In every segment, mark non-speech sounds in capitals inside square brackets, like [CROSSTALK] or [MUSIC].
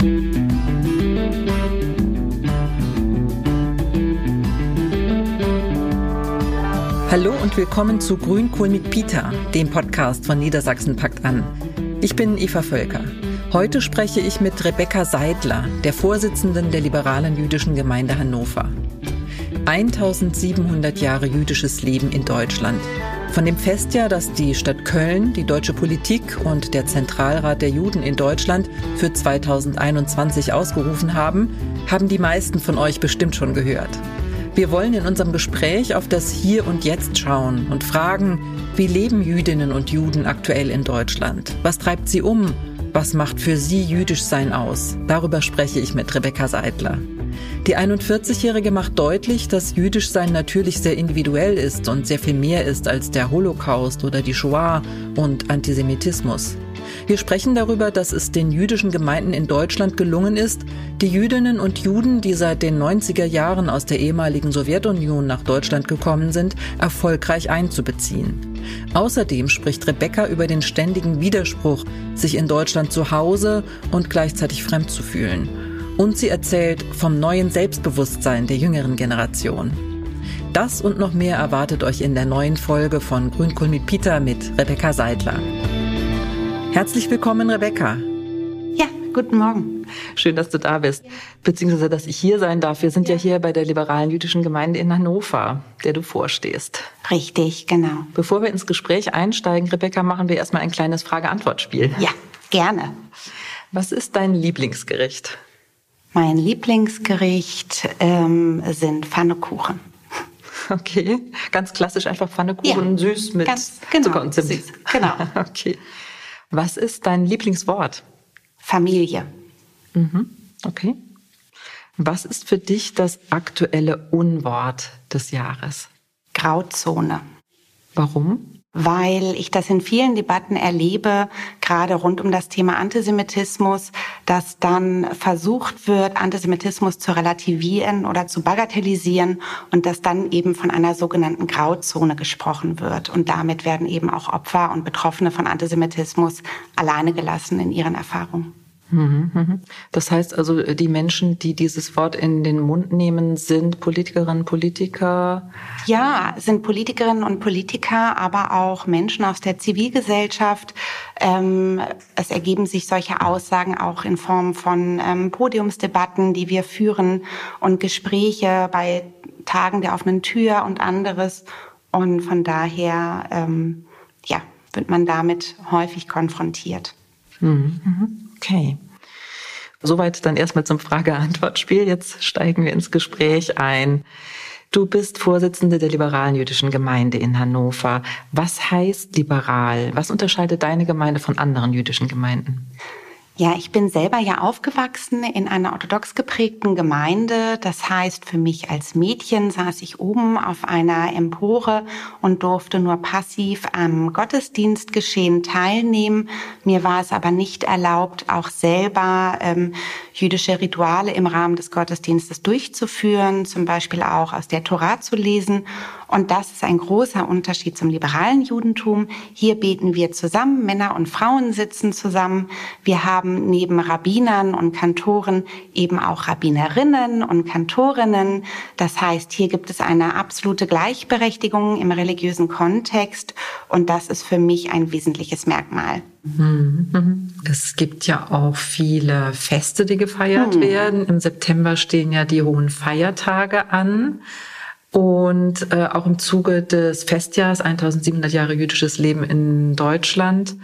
Hallo und willkommen zu Grünkohl mit Peter, dem Podcast von Niedersachsen packt an. Ich bin Eva Völker. Heute spreche ich mit Rebecca Seidler, der Vorsitzenden der liberalen jüdischen Gemeinde Hannover. 1700 Jahre jüdisches Leben in Deutschland. Von dem Festjahr, das die Stadt Köln, die deutsche Politik und der Zentralrat der Juden in Deutschland für 2021 ausgerufen haben, haben die meisten von euch bestimmt schon gehört. Wir wollen in unserem Gespräch auf das Hier und Jetzt schauen und fragen, wie leben Jüdinnen und Juden aktuell in Deutschland? Was treibt sie um? Was macht für sie jüdisch sein aus? Darüber spreche ich mit Rebecca Seidler. Die 41-Jährige macht deutlich, dass jüdisch sein natürlich sehr individuell ist und sehr viel mehr ist als der Holocaust oder die Shoah und Antisemitismus. Wir sprechen darüber, dass es den jüdischen Gemeinden in Deutschland gelungen ist, die Jüdinnen und Juden, die seit den 90er Jahren aus der ehemaligen Sowjetunion nach Deutschland gekommen sind, erfolgreich einzubeziehen. Außerdem spricht Rebecca über den ständigen Widerspruch, sich in Deutschland zu Hause und gleichzeitig fremd zu fühlen. Und sie erzählt vom neuen Selbstbewusstsein der jüngeren Generation. Das und noch mehr erwartet euch in der neuen Folge von Grünkohl mit Peter mit Rebecca Seidler. Herzlich willkommen, Rebecca. Ja, guten Morgen. Schön, dass du da bist, beziehungsweise dass ich hier sein darf. Wir sind ja, ja hier bei der liberalen jüdischen Gemeinde in Hannover, der du vorstehst. Richtig, genau. Bevor wir ins Gespräch einsteigen, Rebecca, machen wir erstmal ein kleines Frage-Antwort-Spiel. Ja, gerne. Was ist dein Lieblingsgericht? Mein Lieblingsgericht ähm, sind Pfannekuchen. Okay, ganz klassisch einfach Pfannekuchen, ja, süß mit ganz, genau, Zucker und Zimt. Süß, genau. [LAUGHS] okay. Was ist dein Lieblingswort? Familie. Mhm. Okay. Was ist für dich das aktuelle Unwort des Jahres? Grauzone. Warum? Weil ich das in vielen Debatten erlebe, gerade rund um das Thema Antisemitismus, dass dann versucht wird, Antisemitismus zu relativieren oder zu bagatellisieren und dass dann eben von einer sogenannten Grauzone gesprochen wird. Und damit werden eben auch Opfer und Betroffene von Antisemitismus alleine gelassen in ihren Erfahrungen. Mhm, mhm. Das heißt also, die Menschen, die dieses Wort in den Mund nehmen, sind Politikerinnen, Politiker? Ja, sind Politikerinnen und Politiker, aber auch Menschen aus der Zivilgesellschaft. Ähm, es ergeben sich solche Aussagen auch in Form von ähm, Podiumsdebatten, die wir führen und Gespräche bei Tagen der offenen Tür und anderes. Und von daher, ähm, ja, wird man damit häufig konfrontiert. Mhm. Okay. Soweit dann erstmal zum Frage-Antwort-Spiel. Jetzt steigen wir ins Gespräch ein. Du bist Vorsitzende der liberalen jüdischen Gemeinde in Hannover. Was heißt liberal? Was unterscheidet deine Gemeinde von anderen jüdischen Gemeinden? Ja, ich bin selber ja aufgewachsen in einer orthodox geprägten Gemeinde. Das heißt, für mich als Mädchen saß ich oben auf einer Empore und durfte nur passiv am Gottesdienstgeschehen teilnehmen. Mir war es aber nicht erlaubt, auch selber ähm, jüdische Rituale im Rahmen des Gottesdienstes durchzuführen, zum Beispiel auch aus der Tora zu lesen. Und das ist ein großer Unterschied zum liberalen Judentum. Hier beten wir zusammen, Männer und Frauen sitzen zusammen. Wir haben neben Rabbinern und Kantoren eben auch Rabbinerinnen und Kantorinnen. Das heißt, hier gibt es eine absolute Gleichberechtigung im religiösen Kontext. Und das ist für mich ein wesentliches Merkmal. Mhm. Es gibt ja auch viele Feste, die gefeiert hm. werden. Im September stehen ja die hohen Feiertage an. Und äh, auch im Zuge des Festjahres 1700 Jahre jüdisches Leben in Deutschland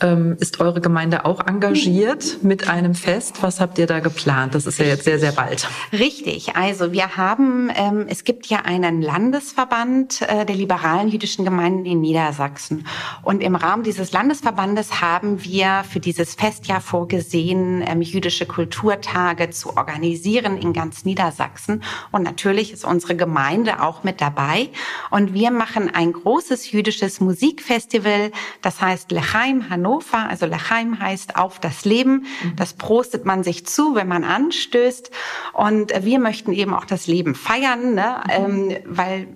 ähm, ist eure Gemeinde auch engagiert mit einem Fest? Was habt ihr da geplant? Das ist ja jetzt sehr, sehr bald. Richtig. Also wir haben, ähm, es gibt ja einen Landesverband äh, der liberalen jüdischen Gemeinden in Niedersachsen. Und im Rahmen dieses Landesverbandes haben wir für dieses Festjahr vorgesehen, ähm, jüdische Kulturtage zu organisieren in ganz Niedersachsen. Und natürlich ist unsere Gemeinde auch mit dabei. Und wir machen ein großes jüdisches Musikfestival, das heißt Lechaim Hannover Hannover. Also Lachaim heißt auf das Leben. Mhm. Das prostet man sich zu, wenn man anstößt. Und wir möchten eben auch das Leben feiern, ne? Mhm. Ähm, weil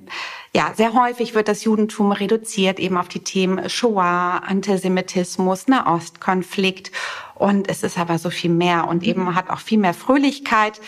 ja, sehr häufig wird das Judentum reduziert eben auf die Themen Shoah, Antisemitismus, Nahostkonflikt. Und es ist aber so viel mehr und eben hat auch viel mehr Fröhlichkeit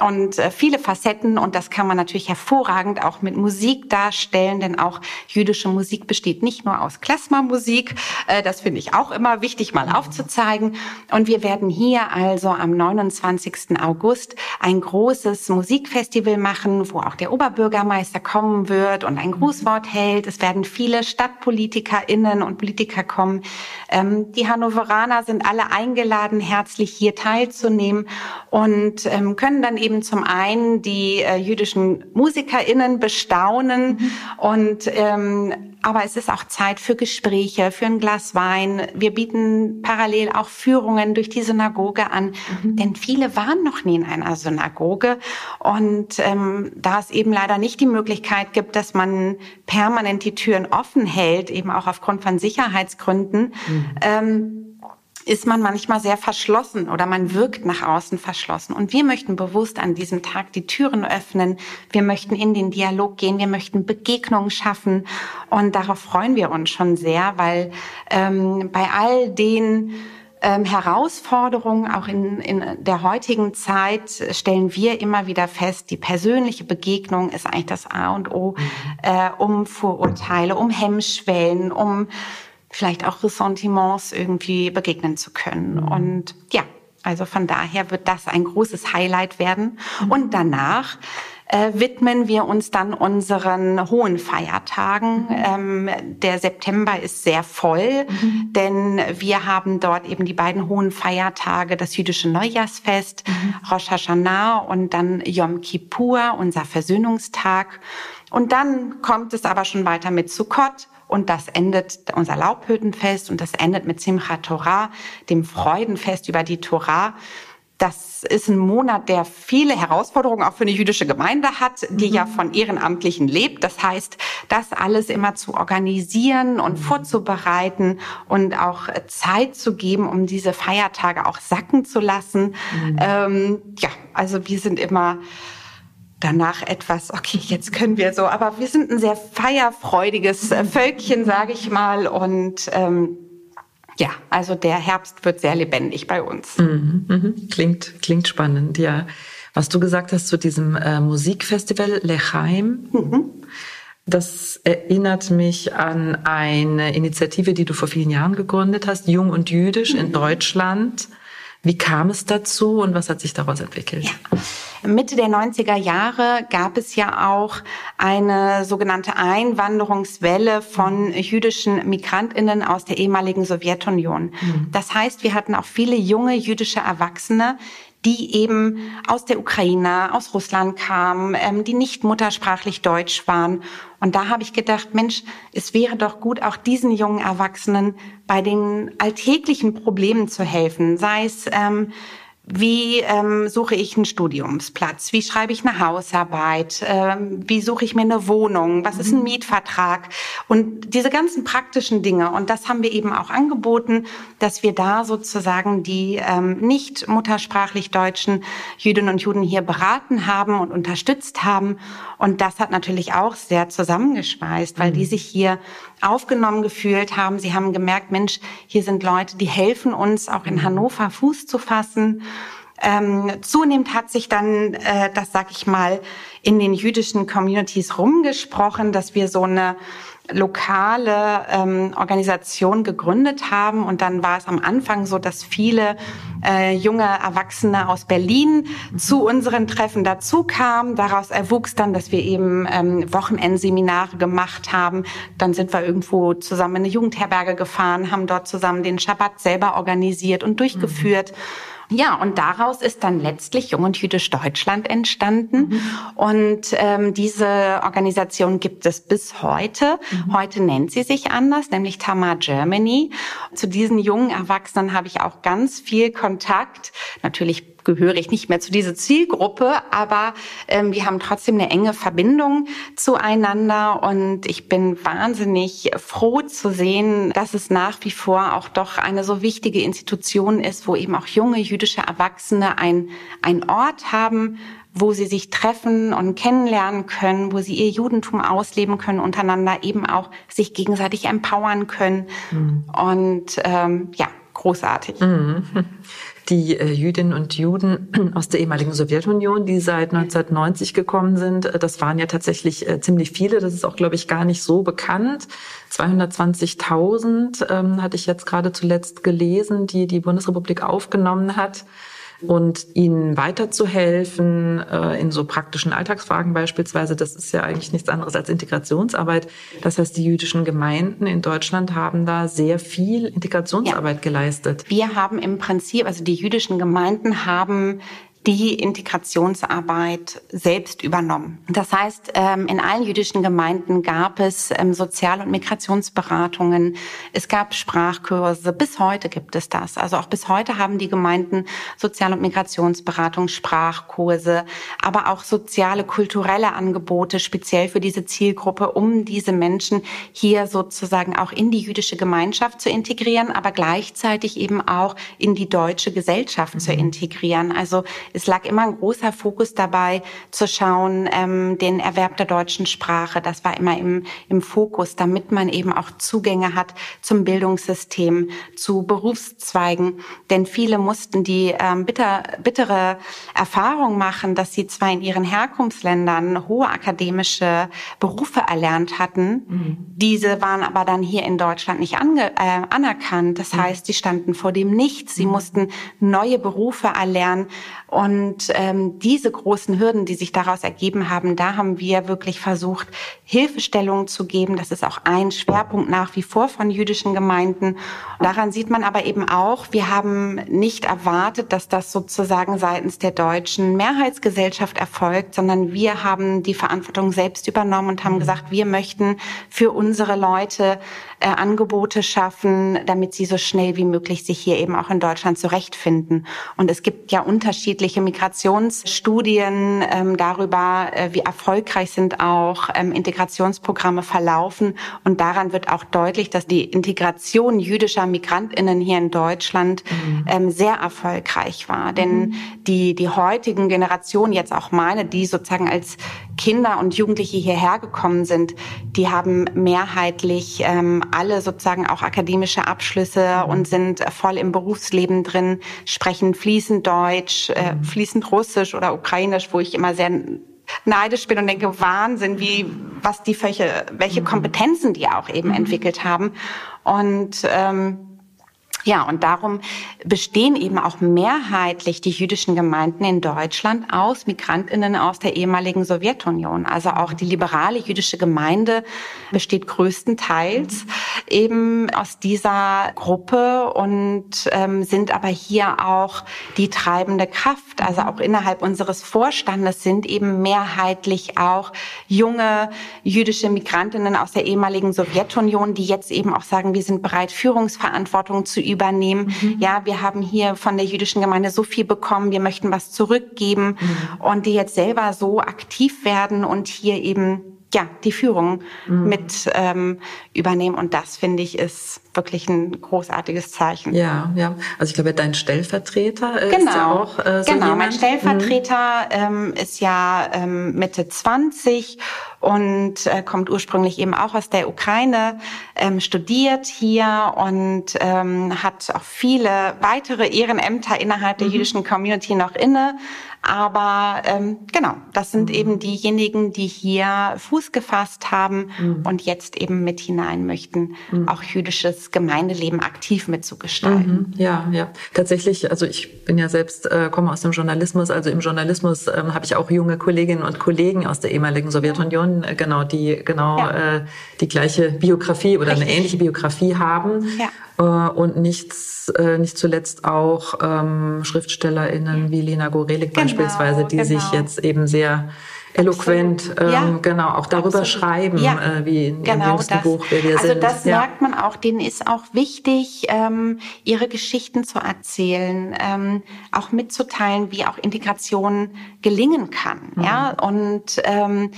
und äh, viele Facetten. Und das kann man natürlich hervorragend auch mit Musik darstellen, denn auch jüdische Musik besteht nicht nur aus Klezmermusik. Äh, das finde ich auch immer wichtig, mal aufzuzeigen. Und wir werden hier also am 29. August ein großes Musikfestival machen, wo auch der Oberbürgermeister kommen wird und ein Grußwort hält. Es werden viele StadtpolitikerInnen und Politiker kommen. Ähm, die Hannoveraner sind alle eingeladen, herzlich hier teilzunehmen und ähm, können dann eben zum einen die äh, jüdischen MusikerInnen bestaunen mhm. und ähm, aber es ist auch Zeit für Gespräche, für ein Glas Wein. Wir bieten parallel auch Führungen durch die Synagoge an, mhm. denn viele waren noch nie in einer Synagoge. Und ähm, da es eben leider nicht die Möglichkeit gibt, dass man permanent die Türen offen hält, eben auch aufgrund von Sicherheitsgründen, mhm. ähm, ist man manchmal sehr verschlossen oder man wirkt nach außen verschlossen. Und wir möchten bewusst an diesem Tag die Türen öffnen. Wir möchten in den Dialog gehen. Wir möchten Begegnungen schaffen. Und darauf freuen wir uns schon sehr, weil ähm, bei all den ähm, Herausforderungen auch in, in der heutigen Zeit stellen wir immer wieder fest, die persönliche Begegnung ist eigentlich das A und O, mhm. äh, um Vorurteile, um Hemmschwellen, um vielleicht auch Ressentiments irgendwie begegnen zu können. Mhm. Und ja, also von daher wird das ein großes Highlight werden. Und danach äh, widmen wir uns dann unseren hohen Feiertagen. Mhm. Ähm, der September ist sehr voll, mhm. denn wir haben dort eben die beiden hohen Feiertage, das jüdische Neujahrsfest, mhm. Rosh Hashanah und dann Yom Kippur, unser Versöhnungstag. Und dann kommt es aber schon weiter mit Sukkot, und das endet unser Laubhüttenfest und das endet mit Simchat Torah, dem Freudenfest über die Torah. Das ist ein Monat, der viele Herausforderungen auch für eine jüdische Gemeinde hat, die mhm. ja von Ehrenamtlichen lebt. Das heißt, das alles immer zu organisieren und mhm. vorzubereiten und auch Zeit zu geben, um diese Feiertage auch sacken zu lassen. Mhm. Ähm, ja, also wir sind immer danach etwas, okay, jetzt können wir so, aber wir sind ein sehr feierfreudiges äh, Völkchen, sage ich mal, und ähm, ja, also der Herbst wird sehr lebendig bei uns. Mhm, mhm. Klingt, klingt spannend, ja. Was du gesagt hast zu diesem äh, Musikfestival Lechaim, mhm. das erinnert mich an eine Initiative, die du vor vielen Jahren gegründet hast, Jung und Jüdisch in mhm. Deutschland. Wie kam es dazu und was hat sich daraus entwickelt? Ja. Mitte der 90er Jahre gab es ja auch eine sogenannte Einwanderungswelle von jüdischen Migrantinnen aus der ehemaligen Sowjetunion. Mhm. Das heißt, wir hatten auch viele junge jüdische Erwachsene, die eben aus der Ukraine, aus Russland kamen, ähm, die nicht muttersprachlich Deutsch waren. Und da habe ich gedacht, Mensch, es wäre doch gut, auch diesen jungen Erwachsenen bei den alltäglichen Problemen zu helfen, sei es ähm, wie ähm, suche ich einen Studiumsplatz? Wie schreibe ich eine Hausarbeit? Ähm, wie suche ich mir eine Wohnung? Was ist ein mhm. Mietvertrag? Und diese ganzen praktischen Dinge. Und das haben wir eben auch angeboten, dass wir da sozusagen die ähm, nicht muttersprachlich deutschen Jüdinnen und Juden hier beraten haben und unterstützt haben. Und das hat natürlich auch sehr zusammengeschweißt, weil mhm. die sich hier aufgenommen gefühlt haben. Sie haben gemerkt, Mensch, hier sind Leute, die helfen uns auch in mhm. Hannover Fuß zu fassen. Ähm, zunehmend hat sich dann, äh, das sag ich mal, in den jüdischen Communities rumgesprochen, dass wir so eine lokale ähm, Organisation gegründet haben. Und dann war es am Anfang so, dass viele äh, junge Erwachsene aus Berlin zu unseren Treffen dazu kamen. Daraus erwuchs dann, dass wir eben ähm, Wochenendseminare gemacht haben. Dann sind wir irgendwo zusammen in eine Jugendherberge gefahren, haben dort zusammen den Schabbat selber organisiert und durchgeführt. Mhm. Ja, und daraus ist dann letztlich Jung und Jüdisch Deutschland entstanden. Mhm. Und ähm, diese Organisation gibt es bis heute. Mhm. Heute nennt sie sich anders, nämlich Tamar Germany. Zu diesen jungen Erwachsenen habe ich auch ganz viel Kontakt. Natürlich gehöre ich nicht mehr zu dieser Zielgruppe, aber ähm, wir haben trotzdem eine enge Verbindung zueinander und ich bin wahnsinnig froh zu sehen, dass es nach wie vor auch doch eine so wichtige Institution ist, wo eben auch junge jüdische Erwachsene ein, ein Ort haben, wo sie sich treffen und kennenlernen können, wo sie ihr Judentum ausleben können untereinander, eben auch sich gegenseitig empowern können. Mhm. Und ähm, ja, großartig. Mhm. Die äh, Jüdinnen und Juden [CLEARS THROAT] aus der ehemaligen Sowjetunion, die seit 1990 gekommen sind, äh, das waren ja tatsächlich äh, ziemlich viele. Das ist auch, glaube ich, gar nicht so bekannt. 220.000 ähm, hatte ich jetzt gerade zuletzt gelesen, die die Bundesrepublik aufgenommen hat und ihnen weiterzuhelfen äh, in so praktischen Alltagsfragen beispielsweise. Das ist ja eigentlich nichts anderes als Integrationsarbeit. Das heißt, die jüdischen Gemeinden in Deutschland haben da sehr viel Integrationsarbeit ja. geleistet. Wir haben im Prinzip, also die jüdischen Gemeinden haben die Integrationsarbeit selbst übernommen. Das heißt, ähm, in allen jüdischen Gemeinden gab es ähm, Sozial- und Migrationsberatungen, es gab Sprachkurse, bis heute gibt es das. Also auch bis heute haben die Gemeinden Sozial- und Migrationsberatung, Sprachkurse, aber auch soziale, kulturelle Angebote speziell für diese Zielgruppe, um diese Menschen hier sozusagen auch in die jüdische Gemeinschaft zu integrieren, aber gleichzeitig eben auch in die deutsche Gesellschaft mhm. zu integrieren. Also es lag immer ein großer Fokus dabei, zu schauen, ähm, den Erwerb der deutschen Sprache. Das war immer im, im Fokus, damit man eben auch Zugänge hat zum Bildungssystem, zu Berufszweigen. Denn viele mussten die ähm, bitter, bittere Erfahrung machen, dass sie zwar in ihren Herkunftsländern hohe akademische Berufe erlernt hatten, mhm. diese waren aber dann hier in Deutschland nicht ange, äh, anerkannt. Das mhm. heißt, sie standen vor dem Nichts. Sie mhm. mussten neue Berufe erlernen. Und ähm, diese großen Hürden, die sich daraus ergeben haben, da haben wir wirklich versucht, Hilfestellungen zu geben. Das ist auch ein Schwerpunkt nach wie vor von jüdischen Gemeinden. Daran sieht man aber eben auch, wir haben nicht erwartet, dass das sozusagen seitens der deutschen Mehrheitsgesellschaft erfolgt, sondern wir haben die Verantwortung selbst übernommen und haben gesagt, wir möchten für unsere Leute äh, Angebote schaffen, damit sie so schnell wie möglich sich hier eben auch in Deutschland zurechtfinden. Und es gibt ja unterschiedliche Migrationsstudien ähm, darüber, äh, wie erfolgreich sind auch ähm, Integrationsprogramme verlaufen. Und daran wird auch deutlich, dass die Integration jüdischer Migrantinnen hier in Deutschland mhm. ähm, sehr erfolgreich war. Denn mhm. die, die heutigen Generationen, jetzt auch meine, die sozusagen als Kinder und Jugendliche hierher gekommen sind, die haben mehrheitlich ähm, alle sozusagen auch akademische Abschlüsse mhm. und sind voll im Berufsleben drin, sprechen fließend Deutsch, äh, mhm. fließend Russisch oder Ukrainisch, wo ich immer sehr neidisch bin und denke, Wahnsinn, wie, was die, welche, welche mhm. Kompetenzen die auch eben mhm. entwickelt haben. Und ähm, ja, und darum bestehen eben auch mehrheitlich die jüdischen Gemeinden in Deutschland aus Migrantinnen aus der ehemaligen Sowjetunion. Also auch die liberale jüdische Gemeinde besteht größtenteils eben aus dieser Gruppe und ähm, sind aber hier auch die treibende Kraft. Also auch innerhalb unseres Vorstandes sind eben mehrheitlich auch junge jüdische Migrantinnen aus der ehemaligen Sowjetunion, die jetzt eben auch sagen, wir sind bereit, Führungsverantwortung zu üben übernehmen. Mhm. Ja, wir haben hier von der jüdischen Gemeinde so viel bekommen, wir möchten was zurückgeben mhm. und die jetzt selber so aktiv werden und hier eben ja die Führung mhm. mit ähm, übernehmen und das finde ich ist wirklich ein großartiges Zeichen. Ja, ja. Also ich glaube, dein Stellvertreter genau. ist ja auch äh, so Genau, jemand. mein Stellvertreter mhm. ähm, ist ja ähm, Mitte 20 und äh, kommt ursprünglich eben auch aus der Ukraine, ähm, studiert hier und ähm, hat auch viele weitere Ehrenämter innerhalb der mhm. jüdischen Community noch inne. Aber ähm, genau, das sind mhm. eben diejenigen, die hier Fuß gefasst haben mhm. und jetzt eben mit hinein möchten, mhm. auch jüdisches Gemeindeleben aktiv mitzugestalten. Mhm. Ja, ja. Tatsächlich, also ich bin ja selbst, äh, komme aus dem Journalismus, also im Journalismus ähm, habe ich auch junge Kolleginnen und Kollegen aus der ehemaligen Sowjetunion, äh, genau, die genau ja. äh, die gleiche Biografie oder Richtig. eine ähnliche Biografie haben. Ja. Äh, und nichts, äh, nicht zuletzt auch ähm, SchriftstellerInnen wie Lena Gorelik genau, beispielsweise, die genau. sich jetzt eben sehr eloquent ähm, ja, genau auch darüber absolut. schreiben, ja, äh, wie in genau ihrem jüngsten das. Buch, wer wir also sind. Also das ja. merkt man auch, denen ist auch wichtig, ähm, ihre Geschichten zu erzählen, ähm, auch mitzuteilen, wie auch Integration gelingen kann. Mhm. Ja, und ähm,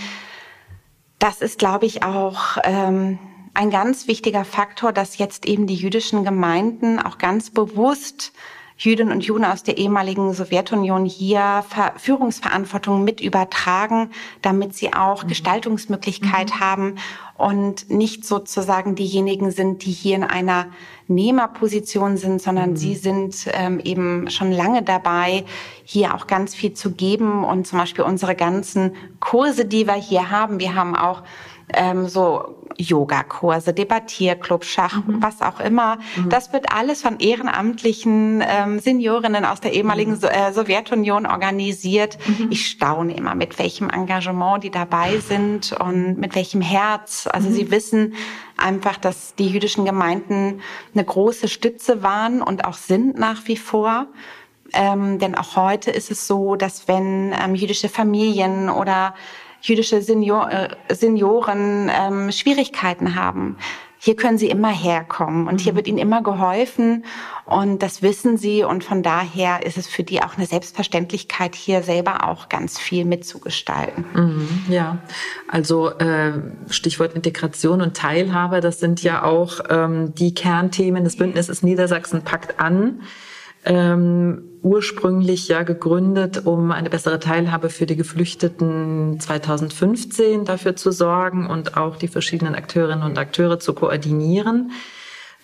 das ist, glaube ich, auch ähm, ein ganz wichtiger Faktor, dass jetzt eben die jüdischen Gemeinden auch ganz bewusst Jüdinnen und Juden aus der ehemaligen Sowjetunion hier Führungsverantwortung mit übertragen, damit sie auch mhm. Gestaltungsmöglichkeit mhm. haben und nicht sozusagen diejenigen sind, die hier in einer Nehmerposition sind, sondern mhm. sie sind ähm, eben schon lange dabei, hier auch ganz viel zu geben und zum Beispiel unsere ganzen Kurse, die wir hier haben. Wir haben auch ähm, so Yogakurse, Debattierclub, Schach, mhm. was auch immer. Mhm. Das wird alles von ehrenamtlichen ähm, Seniorinnen aus der ehemaligen mhm. so äh, Sowjetunion organisiert. Mhm. Ich staune immer, mit welchem Engagement die dabei sind und mit welchem Herz. Also sie mhm. wissen einfach, dass die jüdischen Gemeinden eine große Stütze waren und auch sind nach wie vor. Ähm, denn auch heute ist es so, dass wenn ähm, jüdische Familien oder jüdische Senior, äh, Senioren ähm, Schwierigkeiten haben. Hier können sie immer herkommen und hier mhm. wird ihnen immer geholfen und das wissen sie und von daher ist es für die auch eine Selbstverständlichkeit, hier selber auch ganz viel mitzugestalten. Mhm, ja, also äh, Stichwort Integration und Teilhabe, das sind ja auch ähm, die Kernthemen des Bündnisses Niedersachsen packt an ähm, ursprünglich ja gegründet, um eine bessere Teilhabe für die Geflüchteten 2015 dafür zu sorgen und auch die verschiedenen Akteurinnen und Akteure zu koordinieren.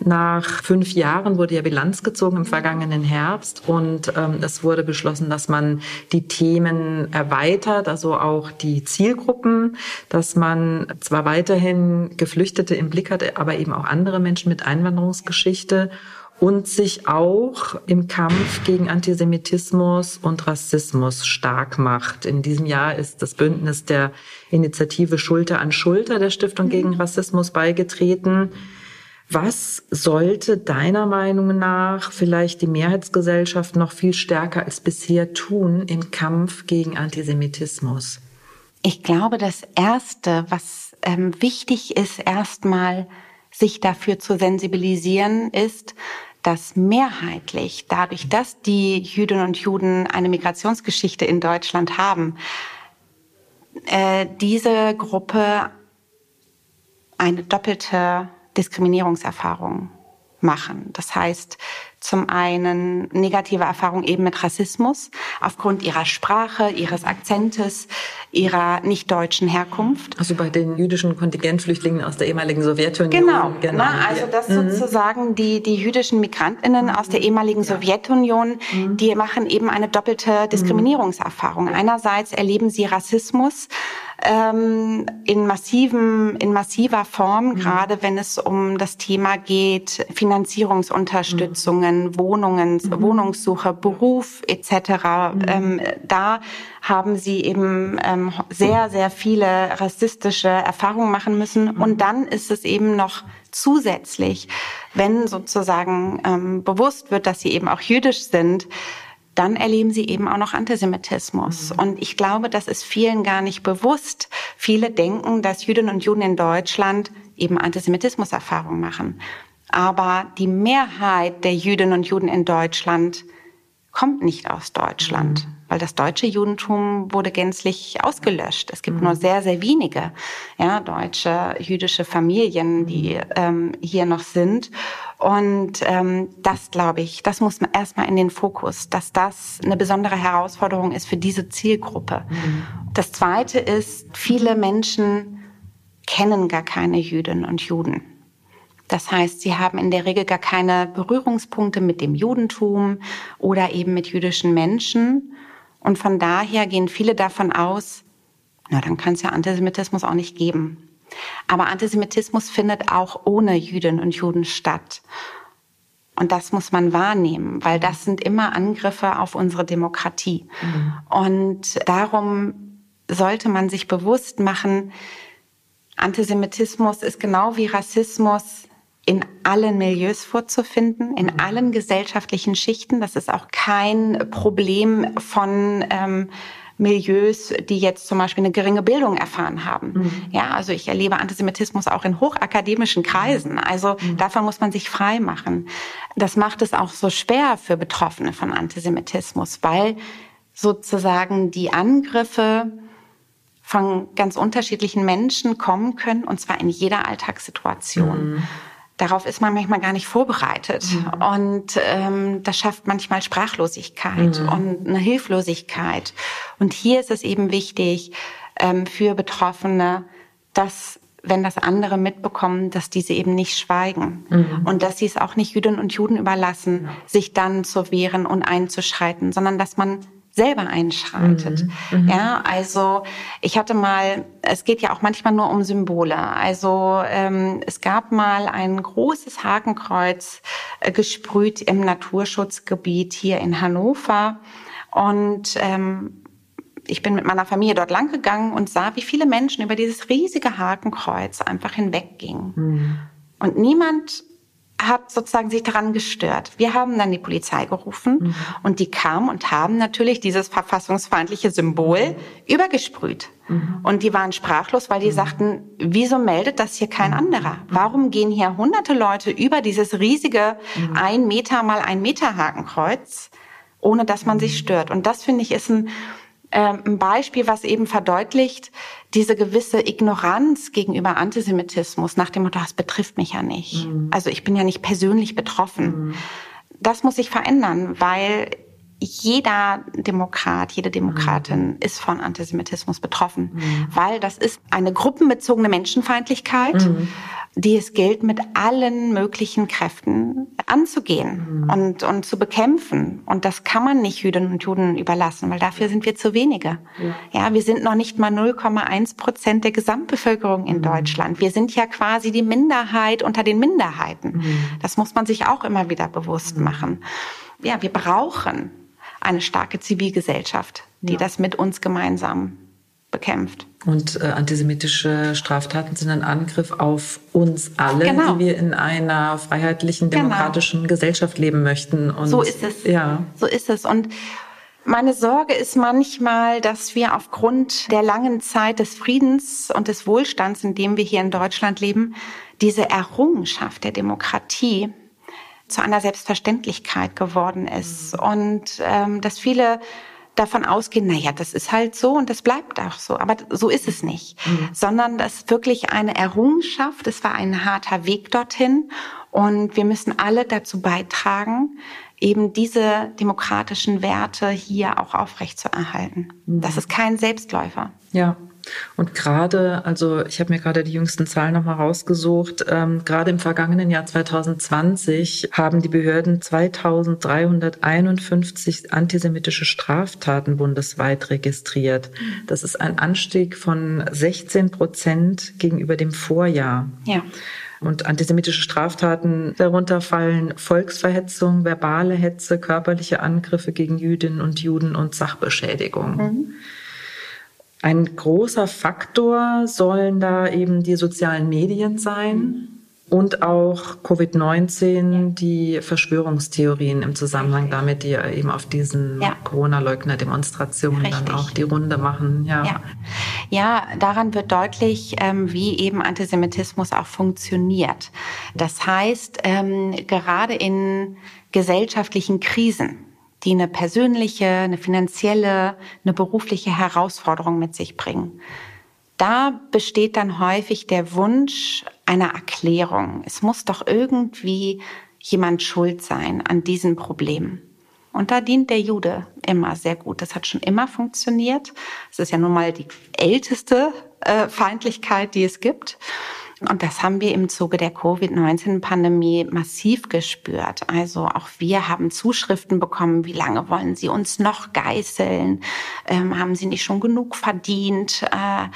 Nach fünf Jahren wurde ja Bilanz gezogen im vergangenen Herbst und ähm, es wurde beschlossen, dass man die Themen erweitert, also auch die Zielgruppen, dass man zwar weiterhin Geflüchtete im Blick hat, aber eben auch andere Menschen mit Einwanderungsgeschichte und sich auch im Kampf gegen Antisemitismus und Rassismus stark macht. In diesem Jahr ist das Bündnis der Initiative Schulter an Schulter der Stiftung gegen mhm. Rassismus beigetreten. Was sollte deiner Meinung nach vielleicht die Mehrheitsgesellschaft noch viel stärker als bisher tun im Kampf gegen Antisemitismus? Ich glaube, das Erste, was ähm, wichtig ist, erstmal sich dafür zu sensibilisieren, ist, dass mehrheitlich dadurch, dass die Jüdinnen und Juden eine Migrationsgeschichte in Deutschland haben, äh, diese Gruppe eine doppelte Diskriminierungserfahrung machen. Das heißt, zum einen negative Erfahrungen eben mit Rassismus aufgrund ihrer Sprache, ihres Akzentes, ihrer nicht deutschen Herkunft. Also bei den jüdischen Kontingentflüchtlingen aus der ehemaligen Sowjetunion. Genau, genau. Na, also das mhm. sozusagen die, die jüdischen Migrantinnen aus der ehemaligen ja. Sowjetunion, mhm. die machen eben eine doppelte Diskriminierungserfahrung. Einerseits erleben sie Rassismus ähm, in massiven, in massiver Form, mhm. gerade wenn es um das Thema geht, Finanzierungsunterstützungen, mhm. Wohnungen, mhm. Wohnungssuche, Beruf etc. Mhm. Ähm, da haben sie eben ähm, sehr, sehr viele rassistische Erfahrungen machen müssen. Mhm. Und dann ist es eben noch zusätzlich, wenn sozusagen ähm, bewusst wird, dass sie eben auch jüdisch sind, dann erleben sie eben auch noch Antisemitismus. Mhm. Und ich glaube, das ist vielen gar nicht bewusst. Viele denken, dass Jüdinnen und Juden in Deutschland eben Antisemitismuserfahrungen machen. Aber die Mehrheit der Jüdinnen und Juden in Deutschland kommt nicht aus Deutschland. Mhm weil das deutsche Judentum wurde gänzlich ausgelöscht. Es gibt mhm. nur sehr, sehr wenige ja, deutsche jüdische Familien, die ähm, hier noch sind. Und ähm, das, glaube ich, das muss man erstmal in den Fokus, dass das eine besondere Herausforderung ist für diese Zielgruppe. Mhm. Das Zweite ist, viele Menschen kennen gar keine Jüdinnen und Juden. Das heißt, sie haben in der Regel gar keine Berührungspunkte mit dem Judentum oder eben mit jüdischen Menschen. Und von daher gehen viele davon aus, na, dann kann es ja Antisemitismus auch nicht geben. Aber Antisemitismus findet auch ohne Jüdinnen und Juden statt. Und das muss man wahrnehmen, weil das sind immer Angriffe auf unsere Demokratie. Mhm. Und darum sollte man sich bewusst machen, Antisemitismus ist genau wie Rassismus in allen Milieus vorzufinden, in mhm. allen gesellschaftlichen Schichten. Das ist auch kein Problem von ähm, Milieus, die jetzt zum Beispiel eine geringe Bildung erfahren haben. Mhm. Ja, also ich erlebe Antisemitismus auch in hochakademischen Kreisen. Also mhm. davon muss man sich frei machen. Das macht es auch so schwer für Betroffene von Antisemitismus, weil sozusagen die Angriffe von ganz unterschiedlichen Menschen kommen können, und zwar in jeder Alltagssituation. Mhm. Darauf ist man manchmal gar nicht vorbereitet. Mhm. Und ähm, das schafft manchmal Sprachlosigkeit mhm. und eine Hilflosigkeit. Und hier ist es eben wichtig ähm, für Betroffene, dass wenn das andere mitbekommen, dass diese eben nicht schweigen mhm. und dass sie es auch nicht Jüdinnen und Juden überlassen, sich dann zu wehren und einzuschreiten, sondern dass man selber einschreitet. Mhm. Mhm. Ja, also ich hatte mal, es geht ja auch manchmal nur um Symbole. Also ähm, es gab mal ein großes Hakenkreuz äh, gesprüht im Naturschutzgebiet hier in Hannover und ähm, ich bin mit meiner Familie dort lang gegangen und sah, wie viele Menschen über dieses riesige Hakenkreuz einfach hinweggingen. Mhm. Und niemand hat sozusagen sich daran gestört. Wir haben dann die Polizei gerufen mhm. und die kamen und haben natürlich dieses verfassungsfeindliche Symbol übergesprüht. Mhm. Und die waren sprachlos, weil die mhm. sagten, wieso meldet das hier kein mhm. anderer? Warum gehen hier hunderte Leute über dieses riesige mhm. ein Meter mal ein Meter Hakenkreuz, ohne dass man sich stört? Und das finde ich ist ein ein Beispiel, was eben verdeutlicht, diese gewisse Ignoranz gegenüber Antisemitismus nach dem Motto, das betrifft mich ja nicht. Mhm. Also ich bin ja nicht persönlich betroffen. Mhm. Das muss sich verändern, weil jeder Demokrat, jede Demokratin mhm. ist von Antisemitismus betroffen, mhm. weil das ist eine gruppenbezogene Menschenfeindlichkeit, mhm. Die es gilt, mit allen möglichen Kräften anzugehen mhm. und, und zu bekämpfen. Und das kann man nicht Jüdinnen und Juden überlassen, weil dafür sind wir zu wenige. Ja, ja wir sind noch nicht mal 0,1 Prozent der Gesamtbevölkerung in mhm. Deutschland. Wir sind ja quasi die Minderheit unter den Minderheiten. Mhm. Das muss man sich auch immer wieder bewusst machen. Ja, wir brauchen eine starke Zivilgesellschaft, die ja. das mit uns gemeinsam bekämpft. Und äh, antisemitische Straftaten sind ein Angriff auf uns alle, genau. die wir in einer freiheitlichen, genau. demokratischen genau. Gesellschaft leben möchten. Und, so ist es. Ja. So ist es. Und meine Sorge ist manchmal, dass wir aufgrund der langen Zeit des Friedens und des Wohlstands, in dem wir hier in Deutschland leben, diese Errungenschaft der Demokratie zu einer Selbstverständlichkeit geworden ist. Mhm. Und ähm, dass viele davon ausgehen, na ja, das ist halt so und das bleibt auch so. Aber so ist es nicht, mhm. sondern das ist wirklich eine Errungenschaft. Es war ein harter Weg dorthin und wir müssen alle dazu beitragen, eben diese demokratischen Werte hier auch aufrechtzuerhalten. Mhm. Das ist kein Selbstläufer. Ja. Und gerade, also ich habe mir gerade die jüngsten Zahlen nochmal rausgesucht, ähm, gerade im vergangenen Jahr 2020 haben die Behörden 2351 antisemitische Straftaten bundesweit registriert. Das ist ein Anstieg von 16 Prozent gegenüber dem Vorjahr. Ja. Und antisemitische Straftaten, darunter fallen Volksverhetzung, verbale Hetze, körperliche Angriffe gegen Jüdinnen und Juden und Sachbeschädigung. Mhm. Ein großer Faktor sollen da eben die sozialen Medien sein und auch Covid-19, die Verschwörungstheorien im Zusammenhang damit, die eben auf diesen ja. Corona-Leugner-Demonstrationen dann auch die Runde machen. Ja, ja. ja daran wird deutlich, ähm, wie eben Antisemitismus auch funktioniert. Das heißt, ähm, gerade in gesellschaftlichen Krisen, die eine persönliche, eine finanzielle, eine berufliche Herausforderung mit sich bringen. Da besteht dann häufig der Wunsch einer Erklärung. Es muss doch irgendwie jemand schuld sein an diesen Problemen. Und da dient der Jude immer sehr gut. Das hat schon immer funktioniert. Es ist ja nun mal die älteste äh, Feindlichkeit, die es gibt. Und das haben wir im Zuge der Covid-19-Pandemie massiv gespürt. Also auch wir haben Zuschriften bekommen, wie lange wollen Sie uns noch geißeln? Ähm, haben Sie nicht schon genug verdient? Äh,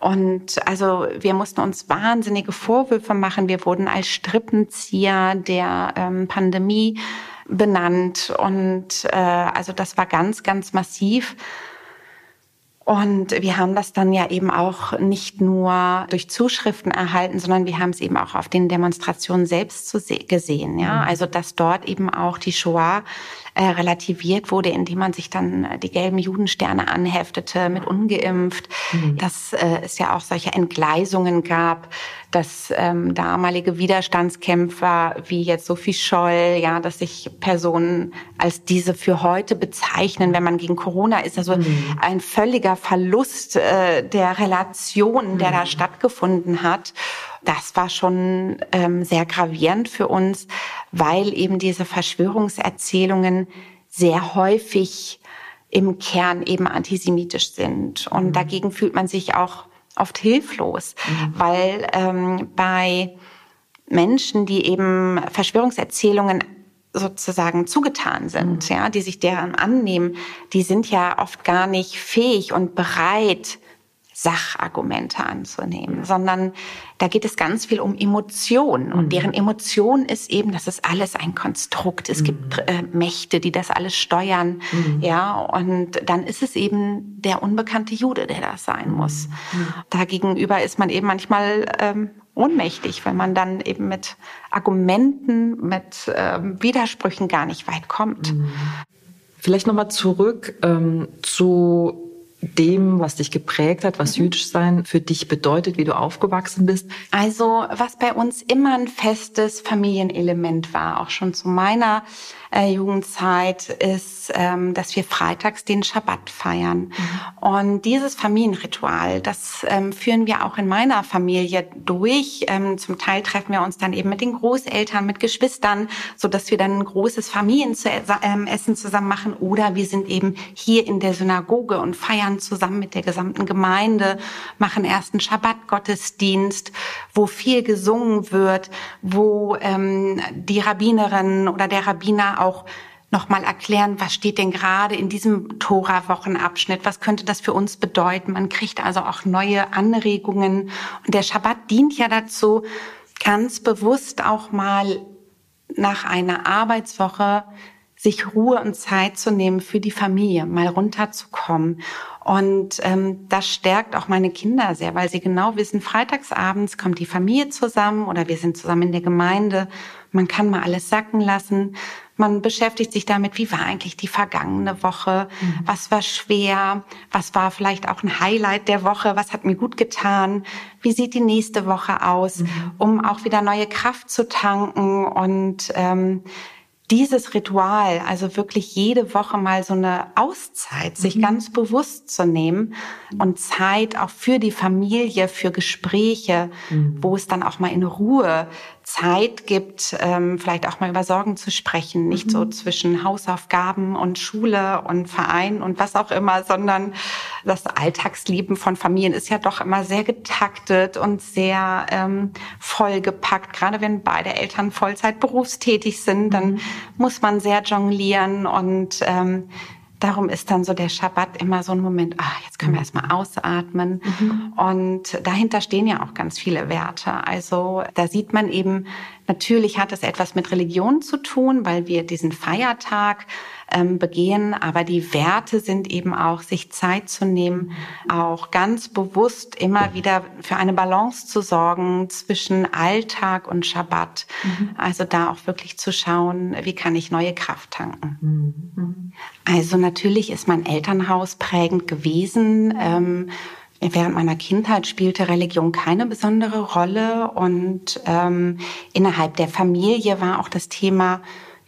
und also wir mussten uns wahnsinnige Vorwürfe machen. Wir wurden als Strippenzieher der ähm, Pandemie benannt. Und äh, also das war ganz, ganz massiv. Und wir haben das dann ja eben auch nicht nur durch Zuschriften erhalten, sondern wir haben es eben auch auf den Demonstrationen selbst gesehen. Ja, mhm. also dass dort eben auch die Shoah äh, relativiert wurde, indem man sich dann die gelben Judensterne anheftete mit ungeimpft, mhm. dass äh, es ja auch solche Entgleisungen gab, dass ähm, damalige Widerstandskämpfer wie jetzt Sophie Scholl, ja, dass sich Personen als diese für heute bezeichnen, wenn man gegen Corona ist. Also mhm. ein völliger Verlust äh, der Relation, der mhm. da stattgefunden hat. Das war schon ähm, sehr gravierend für uns, weil eben diese Verschwörungserzählungen sehr häufig im Kern eben antisemitisch sind. Und mhm. dagegen fühlt man sich auch oft hilflos, mhm. weil ähm, bei Menschen, die eben Verschwörungserzählungen sozusagen zugetan sind, mhm. ja, die sich deren annehmen, die sind ja oft gar nicht fähig und bereit, Sachargumente anzunehmen, sondern da geht es ganz viel um Emotionen. Und mhm. deren Emotion ist eben, das ist alles ein Konstrukt. Es mhm. gibt äh, Mächte, die das alles steuern. Mhm. Ja, und dann ist es eben der unbekannte Jude, der das sein muss. Mhm. Dagegenüber ist man eben manchmal ähm, ohnmächtig, weil man dann eben mit Argumenten, mit ähm, Widersprüchen gar nicht weit kommt. Mhm. Vielleicht nochmal zurück ähm, zu dem, was dich geprägt hat, was mhm. jüdisch sein für dich bedeutet, wie du aufgewachsen bist? Also, was bei uns immer ein festes Familienelement war, auch schon zu meiner äh, Jugendzeit ist, ähm, dass wir freitags den Schabbat feiern. Mhm. Und dieses Familienritual, das ähm, führen wir auch in meiner Familie durch. Ähm, zum Teil treffen wir uns dann eben mit den Großeltern, mit Geschwistern, so dass wir dann ein großes Familienessen zusammen machen. Oder wir sind eben hier in der Synagoge und feiern zusammen mit der gesamten Gemeinde, machen ersten Schabbat-Gottesdienst, wo viel gesungen wird, wo ähm, die Rabbinerin oder der Rabbiner auch nochmal erklären, was steht denn gerade in diesem Tora-Wochenabschnitt, was könnte das für uns bedeuten. Man kriegt also auch neue Anregungen. Und der Schabbat dient ja dazu, ganz bewusst auch mal nach einer Arbeitswoche sich Ruhe und Zeit zu nehmen für die Familie, mal runterzukommen. Und ähm, das stärkt auch meine Kinder sehr, weil sie genau wissen, freitagsabends kommt die Familie zusammen oder wir sind zusammen in der Gemeinde. Man kann mal alles sacken lassen. Man beschäftigt sich damit, wie war eigentlich die vergangene Woche? Mhm. Was war schwer? Was war vielleicht auch ein Highlight der Woche? Was hat mir gut getan? Wie sieht die nächste Woche aus? Mhm. Um auch wieder neue Kraft zu tanken und ähm, dieses Ritual, also wirklich jede Woche mal so eine Auszeit, sich mhm. ganz bewusst zu nehmen und Zeit auch für die Familie, für Gespräche, mhm. wo es dann auch mal in Ruhe Zeit gibt, ähm, vielleicht auch mal über Sorgen zu sprechen, nicht mhm. so zwischen Hausaufgaben und Schule und Verein und was auch immer, sondern das Alltagsleben von Familien ist ja doch immer sehr getaktet und sehr ähm, vollgepackt. Gerade wenn beide Eltern Vollzeit berufstätig sind, dann mhm. muss man sehr jonglieren und ähm, darum ist dann so der Schabbat immer so ein Moment, ah, jetzt können wir mhm. erstmal ausatmen. Mhm. Und dahinter stehen ja auch ganz viele Werte. Also da sieht man eben, natürlich hat es etwas mit Religion zu tun, weil wir diesen Feiertag ähm, begehen. Aber die Werte sind eben auch, sich Zeit zu nehmen, auch ganz bewusst immer wieder für eine Balance zu sorgen zwischen Alltag und Schabbat. Mhm. Also da auch wirklich zu schauen, wie kann ich neue Kraft tanken. Mhm. Also natürlich ist mein Elternhaus prägend gewesen. Ähm, Während meiner Kindheit spielte Religion keine besondere Rolle und ähm, innerhalb der Familie war auch das Thema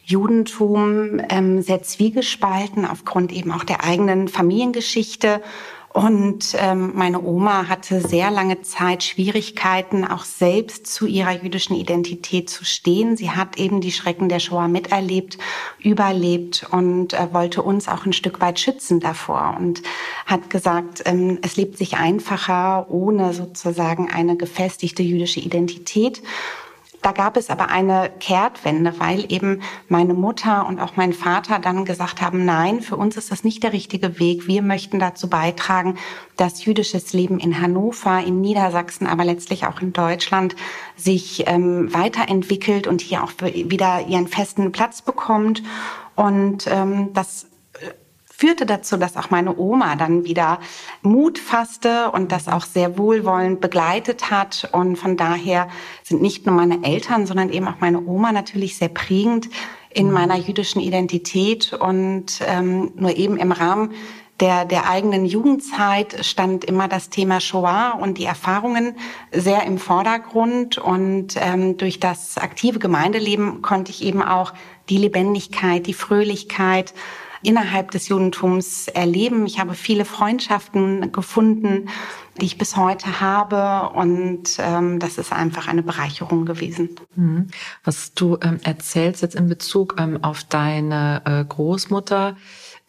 Judentum ähm, sehr zwiegespalten aufgrund eben auch der eigenen Familiengeschichte. Und ähm, meine Oma hatte sehr lange Zeit Schwierigkeiten, auch selbst zu ihrer jüdischen Identität zu stehen. Sie hat eben die Schrecken der Shoah miterlebt, überlebt und äh, wollte uns auch ein Stück weit schützen davor und hat gesagt, ähm, es lebt sich einfacher ohne sozusagen eine gefestigte jüdische Identität. Da gab es aber eine Kehrtwende, weil eben meine Mutter und auch mein Vater dann gesagt haben, nein, für uns ist das nicht der richtige Weg. Wir möchten dazu beitragen, dass jüdisches Leben in Hannover, in Niedersachsen, aber letztlich auch in Deutschland sich ähm, weiterentwickelt und hier auch wieder ihren festen Platz bekommt. Und ähm, das führte dazu, dass auch meine Oma dann wieder Mut fasste und das auch sehr wohlwollend begleitet hat. Und von daher sind nicht nur meine Eltern, sondern eben auch meine Oma natürlich sehr prägend in mhm. meiner jüdischen Identität. Und ähm, nur eben im Rahmen der, der eigenen Jugendzeit stand immer das Thema Shoah und die Erfahrungen sehr im Vordergrund. Und ähm, durch das aktive Gemeindeleben konnte ich eben auch die Lebendigkeit, die Fröhlichkeit, innerhalb des Judentums erleben. Ich habe viele Freundschaften gefunden, die ich bis heute habe. Und ähm, das ist einfach eine Bereicherung gewesen. Mhm. Was du ähm, erzählst jetzt in Bezug ähm, auf deine äh, Großmutter,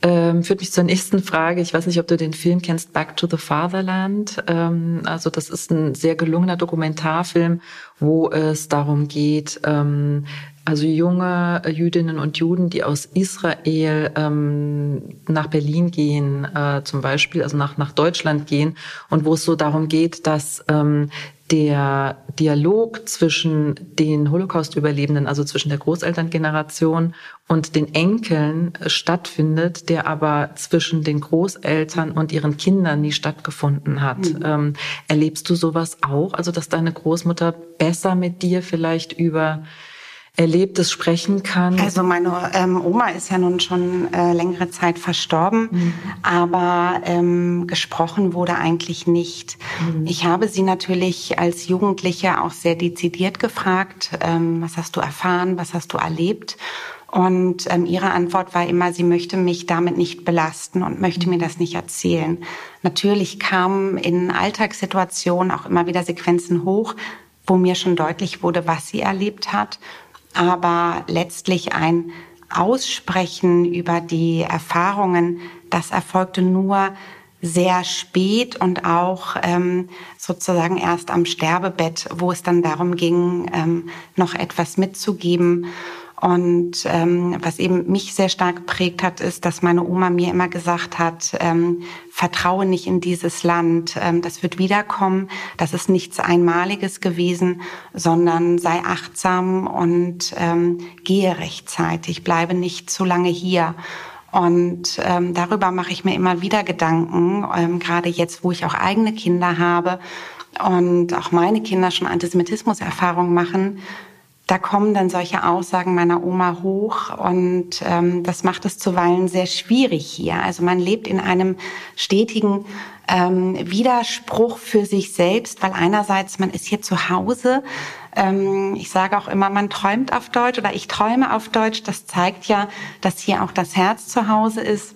ähm, führt mich zur nächsten Frage. Ich weiß nicht, ob du den Film kennst, Back to the Fatherland. Ähm, also das ist ein sehr gelungener Dokumentarfilm, wo es darum geht, ähm, also junge Jüdinnen und Juden, die aus Israel ähm, nach Berlin gehen, äh, zum Beispiel, also nach, nach Deutschland gehen, und wo es so darum geht, dass ähm, der Dialog zwischen den Holocaust-Überlebenden, also zwischen der Großelterngeneration und den Enkeln stattfindet, der aber zwischen den Großeltern und ihren Kindern nie stattgefunden hat. Mhm. Ähm, erlebst du sowas auch? Also, dass deine Großmutter besser mit dir vielleicht über Erlebtes sprechen kann? Also meine ähm, Oma ist ja nun schon äh, längere Zeit verstorben, mhm. aber ähm, gesprochen wurde eigentlich nicht. Mhm. Ich habe sie natürlich als Jugendliche auch sehr dezidiert gefragt, ähm, was hast du erfahren, was hast du erlebt? Und ähm, ihre Antwort war immer, sie möchte mich damit nicht belasten und möchte mir das nicht erzählen. Natürlich kamen in Alltagssituationen auch immer wieder Sequenzen hoch, wo mir schon deutlich wurde, was sie erlebt hat aber letztlich ein Aussprechen über die Erfahrungen, das erfolgte nur sehr spät und auch ähm, sozusagen erst am Sterbebett, wo es dann darum ging, ähm, noch etwas mitzugeben. Und ähm, was eben mich sehr stark geprägt hat, ist, dass meine Oma mir immer gesagt hat, ähm, vertraue nicht in dieses Land, ähm, das wird wiederkommen, das ist nichts Einmaliges gewesen, sondern sei achtsam und ähm, gehe rechtzeitig, bleibe nicht zu lange hier. Und ähm, darüber mache ich mir immer wieder Gedanken, ähm, gerade jetzt, wo ich auch eigene Kinder habe und auch meine Kinder schon Antisemitismus-Erfahrungen machen, da kommen dann solche Aussagen meiner Oma hoch und ähm, das macht es zuweilen sehr schwierig hier. Also man lebt in einem stetigen ähm, Widerspruch für sich selbst, weil einerseits man ist hier zu Hause. Ähm, ich sage auch immer, man träumt auf Deutsch oder ich träume auf Deutsch. Das zeigt ja, dass hier auch das Herz zu Hause ist.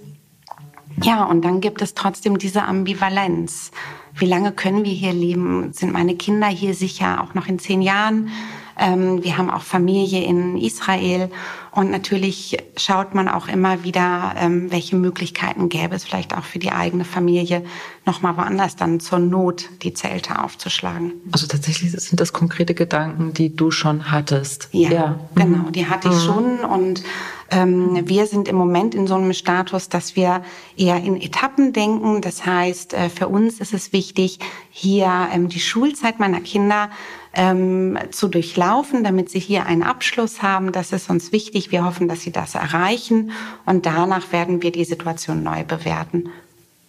Ja, und dann gibt es trotzdem diese Ambivalenz. Wie lange können wir hier leben? Sind meine Kinder hier sicher auch noch in zehn Jahren? Ähm, wir haben auch Familie in Israel und natürlich schaut man auch immer wieder, ähm, welche Möglichkeiten gäbe es vielleicht auch für die eigene Familie, nochmal woanders dann zur Not die Zelte aufzuschlagen. Also tatsächlich sind das konkrete Gedanken, die du schon hattest. Ja, ja. genau, die hatte ich mhm. schon und ähm, wir sind im Moment in so einem Status, dass wir eher in Etappen denken. Das heißt, äh, für uns ist es wichtig, hier ähm, die Schulzeit meiner Kinder ähm, zu durchlaufen, damit sie hier einen Abschluss haben. Das ist uns wichtig. Wir hoffen, dass sie das erreichen. Und danach werden wir die Situation neu bewerten.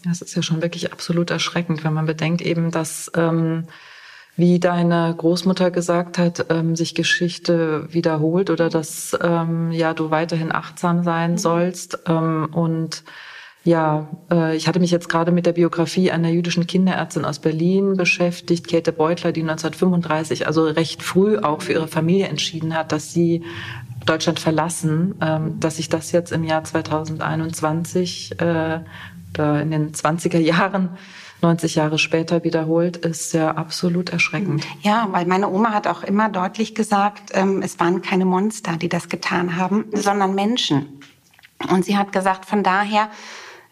Das ist ja schon wirklich absolut erschreckend, wenn man bedenkt eben, dass ähm, wie deine Großmutter gesagt hat, ähm, sich Geschichte wiederholt oder dass ähm, ja du weiterhin achtsam sein mhm. sollst ähm, und ja, äh, ich hatte mich jetzt gerade mit der Biografie einer jüdischen Kinderärztin aus Berlin beschäftigt, Käthe Beutler, die 1935, also recht früh auch für ihre Familie entschieden hat, dass sie Deutschland verlassen, ähm, dass sich das jetzt im Jahr 2021 äh, in den 20er Jahren 90 Jahre später wiederholt, ist ja absolut erschreckend. Ja, weil meine Oma hat auch immer deutlich gesagt, ähm, es waren keine Monster, die das getan haben, sondern Menschen. Und sie hat gesagt, von daher,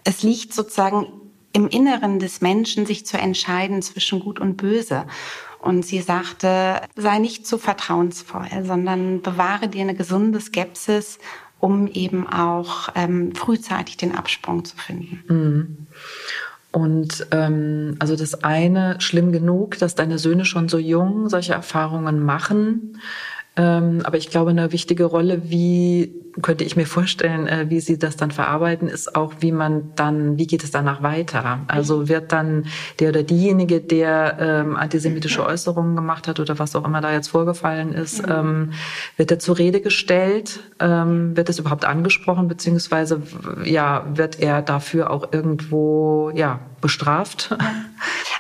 es liegt sozusagen im Inneren des Menschen, sich zu entscheiden zwischen Gut und Böse. Und sie sagte, sei nicht zu vertrauensvoll, sondern bewahre dir eine gesunde Skepsis, um eben auch ähm, frühzeitig den Absprung zu finden. Mhm. Und ähm, also das eine, schlimm genug, dass deine Söhne schon so jung solche Erfahrungen machen. Ähm, aber ich glaube, eine wichtige Rolle, wie könnte ich mir vorstellen, äh, wie Sie das dann verarbeiten, ist auch, wie man dann, wie geht es danach weiter? Also wird dann der oder diejenige, der ähm, antisemitische Äußerungen gemacht hat oder was auch immer da jetzt vorgefallen ist, ähm, wird er zur Rede gestellt? Ähm, wird es überhaupt angesprochen, beziehungsweise ja, wird er dafür auch irgendwo ja bestraft?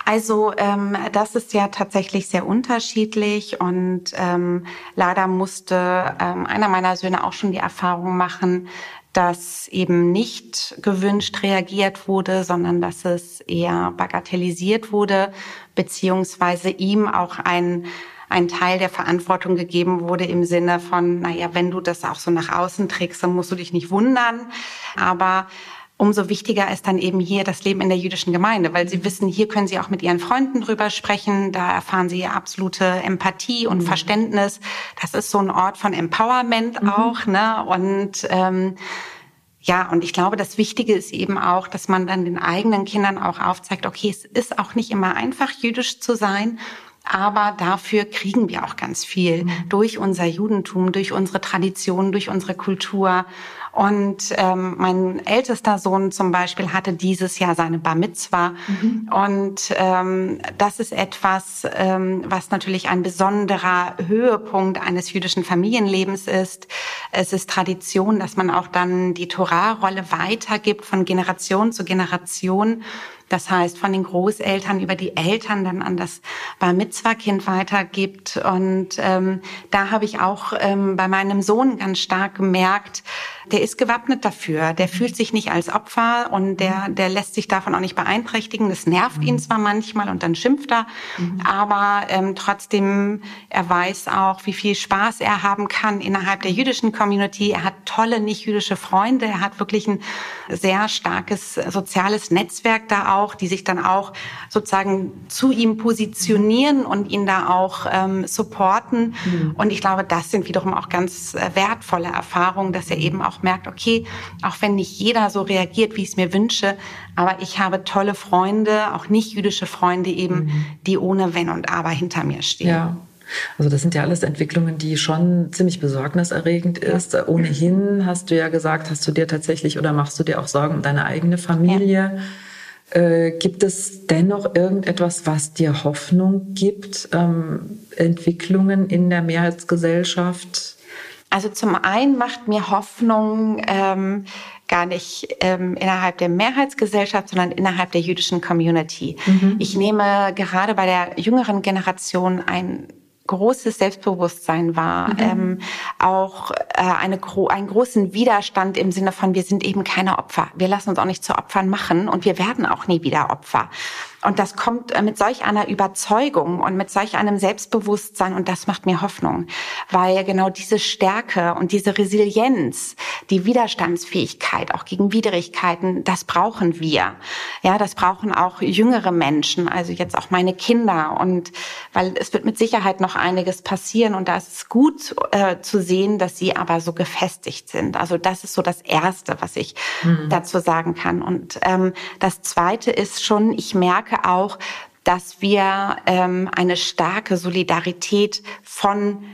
Also ähm, das ist ja tatsächlich sehr unterschiedlich und ähm, leider musste ähm, einer meiner Söhne auch schon die Erfahrung machen, dass eben nicht gewünscht reagiert wurde, sondern dass es eher bagatellisiert wurde, beziehungsweise ihm auch ein ein Teil der Verantwortung gegeben wurde im Sinne von, naja, wenn du das auch so nach außen trägst, dann musst du dich nicht wundern. Aber umso wichtiger ist dann eben hier das Leben in der jüdischen Gemeinde, weil sie wissen, hier können sie auch mit ihren Freunden drüber sprechen, da erfahren sie absolute Empathie und mhm. Verständnis. Das ist so ein Ort von Empowerment mhm. auch, ne? Und ähm, ja, und ich glaube, das Wichtige ist eben auch, dass man dann den eigenen Kindern auch aufzeigt, okay, es ist auch nicht immer einfach, jüdisch zu sein. Aber dafür kriegen wir auch ganz viel mhm. durch unser Judentum, durch unsere Tradition, durch unsere Kultur. Und ähm, mein ältester Sohn zum Beispiel hatte dieses Jahr seine Bar Mitzwa. Mhm. Und ähm, das ist etwas, ähm, was natürlich ein besonderer Höhepunkt eines jüdischen Familienlebens ist. Es ist Tradition, dass man auch dann die Torahrolle weitergibt von Generation zu Generation. Das heißt, von den Großeltern über die Eltern dann an das Bar Mitzwa-Kind weitergibt. Und ähm, da habe ich auch ähm, bei meinem Sohn ganz stark gemerkt, der ist gewappnet dafür. Der fühlt sich nicht als Opfer und der, der lässt sich davon auch nicht beeinträchtigen. Das nervt ihn zwar manchmal und dann schimpft er, mhm. aber ähm, trotzdem, er weiß auch, wie viel Spaß er haben kann innerhalb der jüdischen Community. Er hat tolle nicht-jüdische Freunde. Er hat wirklich ein sehr starkes soziales Netzwerk da auch, die sich dann auch sozusagen zu ihm positionieren und ihn da auch ähm, supporten. Mhm. Und ich glaube, das sind wiederum auch ganz äh, wertvolle Erfahrungen, dass er eben auch auch merkt, okay, auch wenn nicht jeder so reagiert, wie ich es mir wünsche, aber ich habe tolle Freunde, auch nicht jüdische Freunde eben, mhm. die ohne Wenn und Aber hinter mir stehen. Ja. Also das sind ja alles Entwicklungen, die schon ziemlich besorgniserregend ist. Ja. Ohnehin hast du ja gesagt, hast du dir tatsächlich oder machst du dir auch Sorgen um deine eigene Familie? Ja. Äh, gibt es dennoch irgendetwas, was dir Hoffnung gibt? Ähm, Entwicklungen in der Mehrheitsgesellschaft? Also zum einen macht mir Hoffnung ähm, gar nicht ähm, innerhalb der Mehrheitsgesellschaft, sondern innerhalb der jüdischen Community. Mhm. Ich nehme gerade bei der jüngeren Generation ein großes Selbstbewusstsein war, mhm. ähm, auch äh, eine, einen großen Widerstand im Sinne von, wir sind eben keine Opfer. Wir lassen uns auch nicht zu Opfern machen und wir werden auch nie wieder Opfer. Und das kommt äh, mit solch einer Überzeugung und mit solch einem Selbstbewusstsein und das macht mir Hoffnung, weil genau diese Stärke und diese Resilienz, die Widerstandsfähigkeit auch gegen Widrigkeiten, das brauchen wir. Ja, das brauchen auch jüngere Menschen, also jetzt auch meine Kinder und weil es wird mit Sicherheit noch einiges passieren und da ist es gut äh, zu sehen, dass sie aber so gefestigt sind. Also das ist so das Erste, was ich mhm. dazu sagen kann. Und ähm, das Zweite ist schon, ich merke merke auch, dass wir ähm, eine starke Solidarität von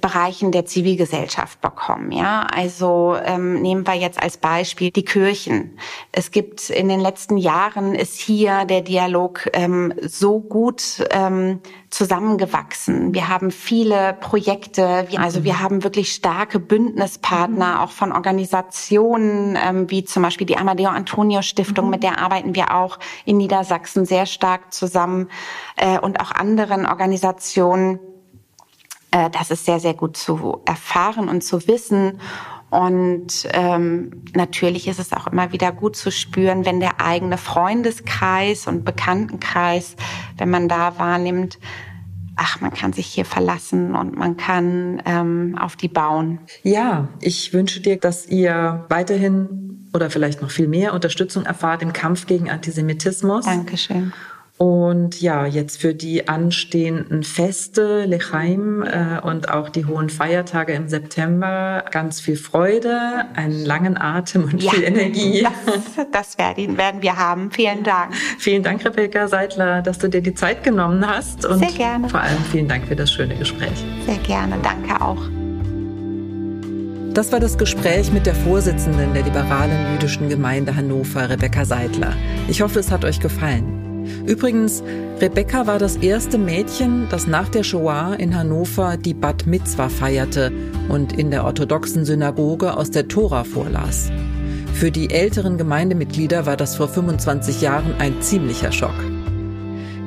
Bereichen der Zivilgesellschaft bekommen. Ja, also ähm, nehmen wir jetzt als Beispiel die Kirchen. Es gibt in den letzten Jahren ist hier der Dialog ähm, so gut ähm, zusammengewachsen. Wir haben viele Projekte, also wir haben wirklich starke Bündnispartner, mhm. auch von Organisationen ähm, wie zum Beispiel die Amadeo Antonio Stiftung, mhm. mit der arbeiten wir auch in Niedersachsen sehr stark zusammen äh, und auch anderen Organisationen äh, das ist sehr, sehr gut zu erfahren und zu wissen. Und ähm, natürlich ist es auch immer wieder gut zu spüren, wenn der eigene Freundeskreis und Bekanntenkreis, wenn man da wahrnimmt, ach, man kann sich hier verlassen und man kann ähm, auf die bauen. Ja, ich wünsche dir, dass ihr weiterhin oder vielleicht noch viel mehr Unterstützung erfahrt im Kampf gegen Antisemitismus. Dankeschön. Und ja, jetzt für die anstehenden Feste, Lechaim äh, und auch die hohen Feiertage im September ganz viel Freude, einen langen Atem und ja, viel Energie. [LAUGHS] Das, das werden, werden wir haben. Vielen Dank. Vielen Dank, Rebecca Seidler, dass du dir die Zeit genommen hast. Und Sehr gerne. Vor allem vielen Dank für das schöne Gespräch. Sehr gerne. Danke auch. Das war das Gespräch mit der Vorsitzenden der liberalen jüdischen Gemeinde Hannover, Rebecca Seidler. Ich hoffe, es hat euch gefallen. Übrigens, Rebecca war das erste Mädchen, das nach der Shoah in Hannover die Bat Mitzwa feierte und in der orthodoxen Synagoge aus der Tora vorlas. Für die älteren Gemeindemitglieder war das vor 25 Jahren ein ziemlicher Schock.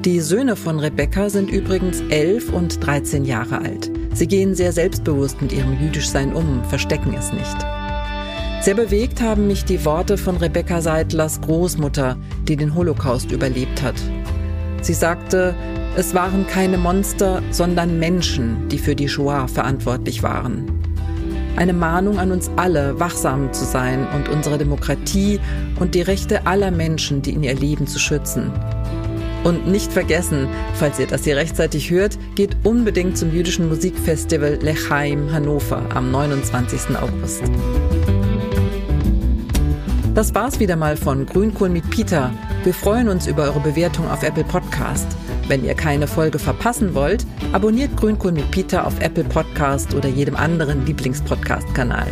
Die Söhne von Rebecca sind übrigens 11 und 13 Jahre alt. Sie gehen sehr selbstbewusst mit ihrem Jüdischsein um, verstecken es nicht. Sehr bewegt haben mich die Worte von Rebecca Seidlers Großmutter, die den Holocaust überlebt hat. Sie sagte, es waren keine Monster, sondern Menschen, die für die Shoah verantwortlich waren. Eine Mahnung an uns alle, wachsam zu sein und unsere Demokratie und die Rechte aller Menschen, die in ihr Leben zu schützen. Und nicht vergessen, falls ihr das hier rechtzeitig hört, geht unbedingt zum jüdischen Musikfestival Lechaim Hannover am 29. August. Das war's wieder mal von Grünkohl mit Peter. Wir freuen uns über eure Bewertung auf Apple Podcast. Wenn ihr keine Folge verpassen wollt, abonniert Grünkohl mit Peter auf Apple Podcast oder jedem anderen Lieblingspodcast-Kanal.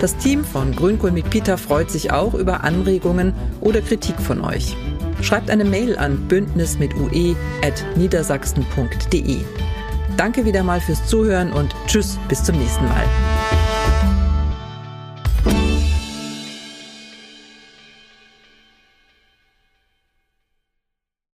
Das Team von Grünkohl mit Peter freut sich auch über Anregungen oder Kritik von euch. Schreibt eine Mail an bündnis mit ue at niedersachsen.de. Danke wieder mal fürs Zuhören und tschüss, bis zum nächsten Mal.